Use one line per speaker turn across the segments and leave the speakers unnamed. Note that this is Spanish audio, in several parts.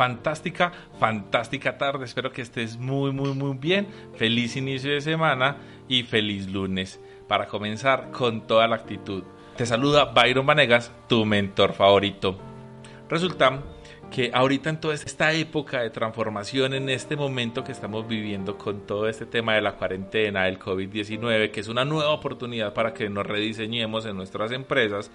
Fantástica, fantástica tarde. Espero que estés muy, muy, muy bien. Feliz inicio de semana y feliz lunes para comenzar con toda la actitud. Te saluda Byron Vanegas, tu mentor favorito. Resulta que ahorita en toda esta época de transformación, en este momento que estamos viviendo con todo este tema de la cuarentena, del COVID-19, que es una nueva oportunidad para que nos rediseñemos en nuestras empresas,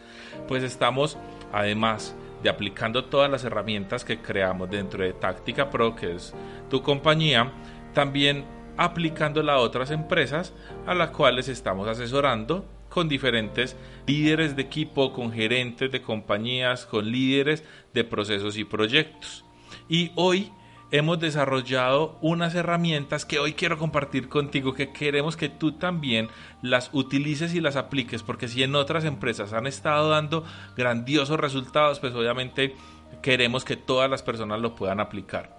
pues estamos además aplicando todas las herramientas que creamos dentro de Táctica Pro, que es tu compañía, también aplicándola a otras empresas a las cuales estamos asesorando con diferentes líderes de equipo, con gerentes de compañías, con líderes de procesos y proyectos. Y hoy hemos desarrollado unas herramientas que hoy quiero compartir contigo, que queremos que tú también las utilices y las apliques, porque si en otras empresas han estado dando grandiosos resultados, pues obviamente queremos que todas las personas lo puedan aplicar.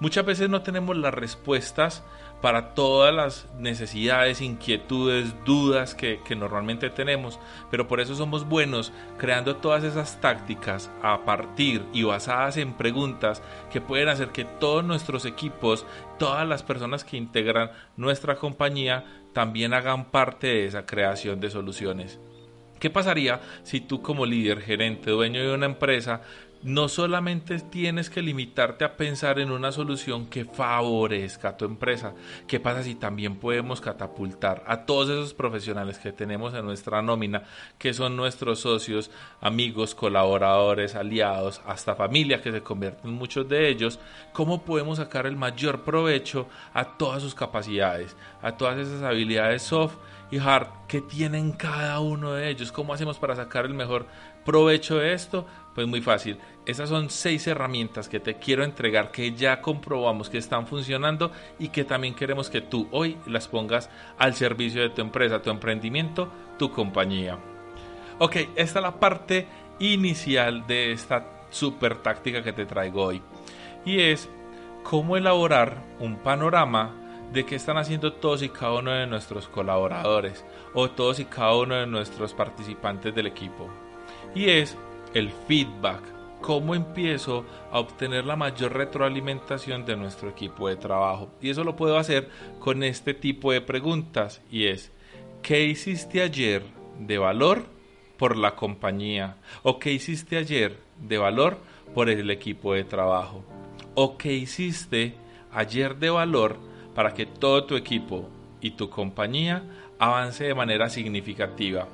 Muchas veces no tenemos las respuestas para todas las necesidades, inquietudes, dudas que, normalmente tenemos, pero por eso somos buenos creando todas esas tácticas a partir y basadas en preguntas que pueden hacer que todos nuestros equipos, todas las personas que integran nuestra compañía, también hagan parte de esa creación de soluciones. ¿Qué pasaría si tú como líder, gerente, dueño de una empresa, no solamente tienes que limitarte a pensar en una solución que favorezca a tu empresa. ¿Qué pasa si también podemos catapultar a todos esos profesionales que tenemos en nuestra nómina, que son nuestros socios, amigos, colaboradores, aliados, hasta familia que se convierten muchos de ellos? ¿Cómo podemos sacar el mayor provecho a todas sus capacidades, a todas esas habilidades soft y hard que tienen cada uno de ellos? ¿Cómo hacemos para sacar el mejor provecho de esto? Pues muy fácil. Esas son seis herramientas que te quiero entregar que ya comprobamos que están funcionando y que también queremos que tú hoy las pongas al servicio de tu empresa, tu emprendimiento, tu compañía. Ok, esta es la parte inicial de esta super táctica que te traigo hoy. Y es cómo elaborar un panorama de qué están haciendo todos y cada uno de nuestros colaboradores o todos y cada uno de nuestros participantes del equipo. Y es el feedback, cómo empiezo a obtener la mayor retroalimentación de nuestro equipo de trabajo. Y eso lo puedo hacer con este tipo de preguntas y es, ¿qué hiciste ayer de valor por la compañía? ¿O qué hiciste ayer de valor por el equipo de trabajo? ¿O qué hiciste ayer de valor para que todo tu equipo y tu compañía avance de manera significativa?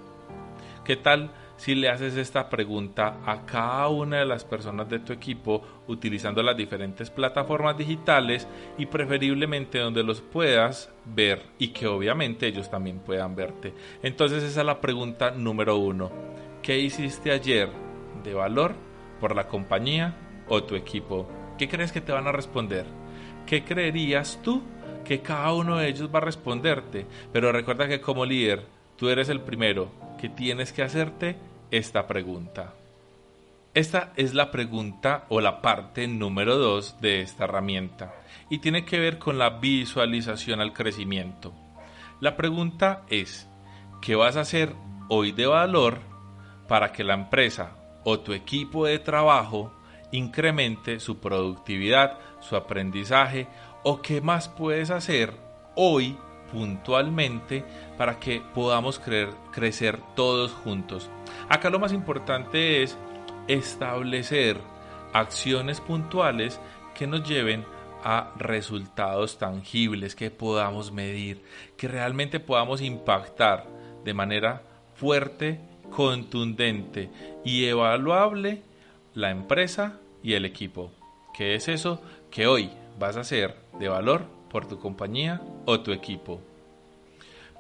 ¿Qué tal si le haces esta pregunta a cada una de las personas de tu equipo utilizando las diferentes plataformas digitales y preferiblemente donde los puedas ver y que obviamente ellos también puedan verte. Entonces esa es la pregunta número uno. ¿Qué hiciste ayer de valor por la compañía o tu equipo? ¿Qué crees que te van a responder? ¿Qué creerías tú que cada uno de ellos va a responderte? Pero recuerda que como líder, tú eres el primero que tienes que hacerte esta pregunta. Esta es la pregunta o la parte número dos de esta herramienta y tiene que ver con la visualización al crecimiento. La pregunta es, ¿qué vas a hacer hoy de valor para que la empresa o tu equipo de trabajo incremente su productividad, su aprendizaje o qué más puedes hacer hoy puntualmente para que podamos crecer todos juntos. Acá lo más importante es establecer acciones puntuales que nos lleven a resultados tangibles que podamos medir, que realmente podamos impactar de manera fuerte, contundente y evaluable la empresa y el equipo. ¿Qué es eso que hoy vas a hacer de valor por tu compañía o tu equipo?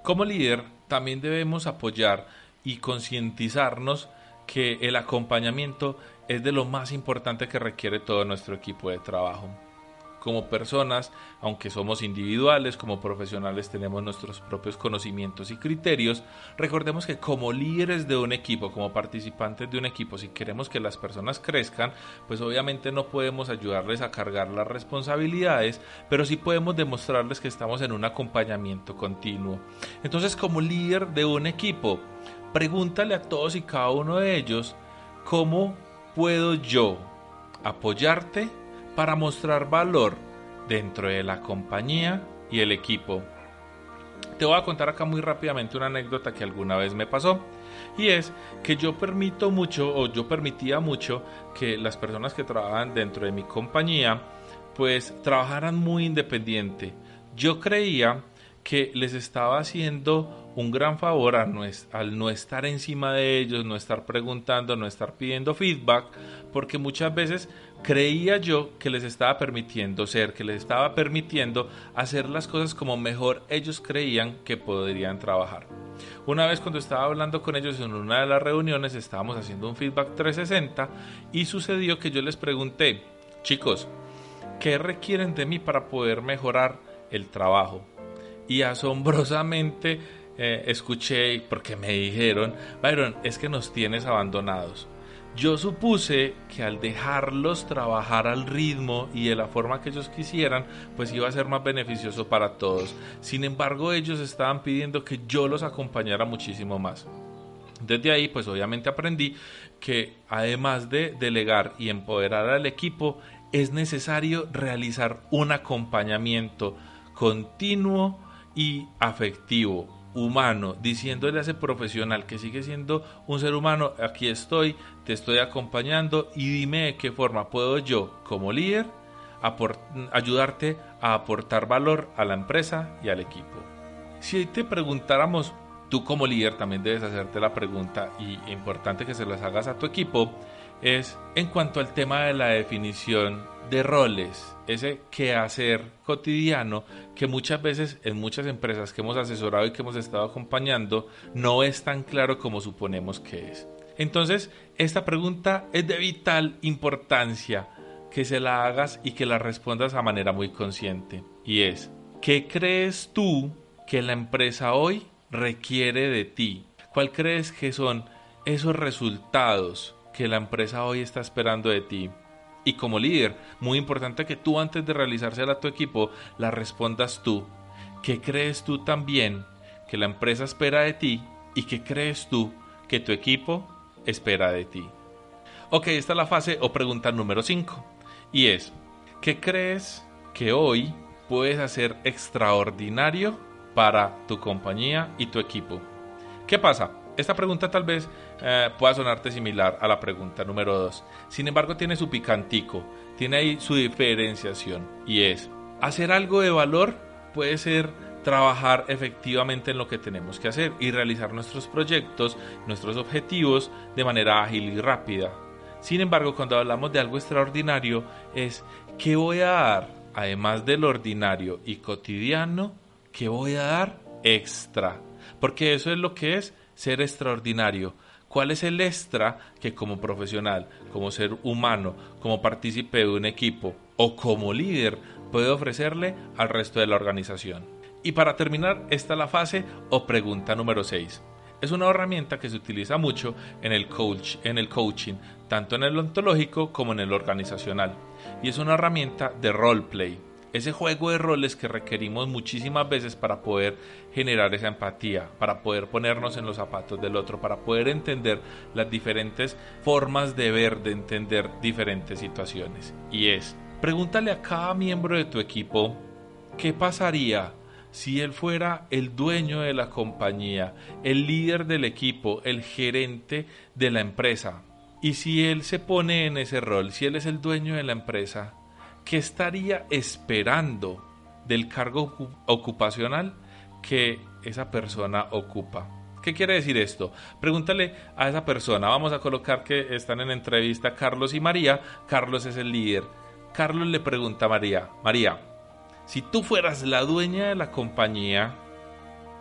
Como líder, también debemos apoyar y concientizarnos que el acompañamiento es de lo más importante que requiere todo nuestro equipo de trabajo como personas, aunque somos individuales, como profesionales tenemos nuestros propios conocimientos y criterios, recordemos que como líderes de un equipo, como participantes de un equipo, si queremos que las personas crezcan, pues obviamente no podemos ayudarles a cargar las responsabilidades, pero sí podemos demostrarles que estamos en un acompañamiento continuo. Entonces, como líder de un equipo, pregúntale a todos y cada uno de ellos, ¿cómo puedo yo apoyarte para mostrar valor dentro de la compañía y el equipo. Te voy a contar acá muy rápidamente una anécdota que alguna vez me pasó y es que yo permito mucho o yo permitía mucho que las personas que trabajan dentro de mi compañía pues trabajaran muy independiente. Yo creía que les estaba haciendo un gran favor al no estar encima de ellos, no estar preguntando, no estar pidiendo feedback, porque muchas veces creía yo que les estaba permitiendo ser, que les estaba permitiendo hacer las cosas como mejor ellos creían que podrían trabajar. Una vez cuando estaba hablando con ellos en una de las reuniones, estábamos haciendo un feedback 360 y sucedió que yo les pregunté, chicos, ¿qué requieren de mí para poder mejorar el trabajo? Y asombrosamente eh, escuché, porque me dijeron, Byron, es que nos tienes abandonados. Yo supuse que al dejarlos trabajar al ritmo y de la forma que ellos quisieran, pues iba a ser más beneficioso para todos. Sin embargo, ellos estaban pidiendo que yo los acompañara muchísimo más. Desde ahí, pues obviamente aprendí que además de delegar y empoderar al equipo, es necesario realizar un acompañamiento continuo y afectivo humano, diciéndole a ese profesional que sigue siendo un ser humano, aquí estoy, te estoy acompañando y dime de qué forma puedo yo como líder ayudarte a aportar valor a la empresa y al equipo. Si te preguntáramos, tú como líder también debes hacerte la pregunta y importante que se las hagas a tu equipo, es en cuanto al tema de la definición de roles, ese quehacer cotidiano que muchas veces en muchas empresas que hemos asesorado y que hemos estado acompañando no es tan claro como suponemos que es. Entonces, esta pregunta es de vital importancia que se la hagas y que la respondas a manera muy consciente. Y es, ¿qué crees tú que la empresa hoy requiere de ti? ¿Cuál crees que son esos resultados que la empresa hoy está esperando de ti? Y como líder, muy importante que tú antes de realizársela a tu equipo, la respondas tú. ¿Qué crees tú también que la empresa espera de ti y qué crees tú que tu equipo espera de ti? Ok, esta es la fase o pregunta número 5. Y es, ¿qué crees que hoy puedes hacer extraordinario para tu compañía y tu equipo? ¿Qué pasa? Esta pregunta tal vez eh, pueda sonarte similar a la pregunta número 2. Sin embargo, tiene su picantico, tiene ahí su diferenciación y es, hacer algo de valor puede ser trabajar efectivamente en lo que tenemos que hacer y realizar nuestros proyectos, nuestros objetivos de manera ágil y rápida. Sin embargo, cuando hablamos de algo extraordinario es ¿qué voy a dar? Además del ordinario y cotidiano, ¿qué voy a dar extra? Porque eso es lo que es ser extraordinario. ¿Cuál es el extra que como profesional, como ser humano, como partícipe de un equipo o como líder puede ofrecerle al resto de la organización? Y para terminar, esta es la fase o pregunta número 6. Es una herramienta que se utiliza mucho en el, coach, en el coaching, tanto en el ontológico como en el organizacional. Y es una herramienta de roleplay ese juego de roles que requerimos muchísimas veces para poder generar esa empatía, para poder ponernos en los zapatos del otro, para poder entender las diferentes formas de ver, de entender diferentes situaciones. Y es, pregúntale a cada miembro de tu equipo qué pasaría si él fuera el dueño de la compañía, el líder del equipo, el gerente de la empresa. Y si él se pone en ese rol, si él es el dueño de la empresa, ¿qué estaría esperando del cargo ocupacional que esa persona ocupa? ¿Qué quiere decir esto? Pregúntale a esa persona, vamos a colocar que están en entrevista Carlos y María, Carlos es el líder. Carlos le pregunta a María, María, si tú fueras la dueña de la compañía,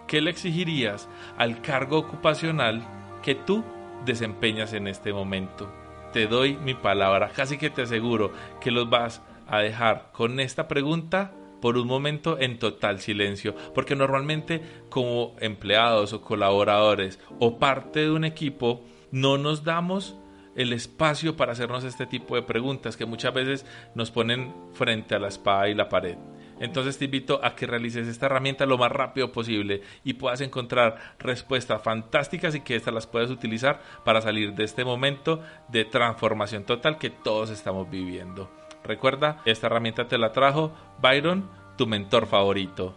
¿qué le exigirías al cargo ocupacional que tú desempeñas en este momento? te doy mi palabra, casi que te aseguro que los vas a dejar con esta pregunta por un momento en total silencio, porque normalmente como empleados o colaboradores o parte de un equipo no nos damos el espacio para hacernos este tipo de preguntas que muchas veces nos ponen frente a la espada y la pared. Entonces te invito a que realices esta herramienta lo más rápido posible y puedas encontrar respuestas fantásticas y que estas las puedas utilizar para salir de este momento de transformación total que todos estamos viviendo. Recuerda, esta herramienta te la trajo Byron, tu mentor favorito.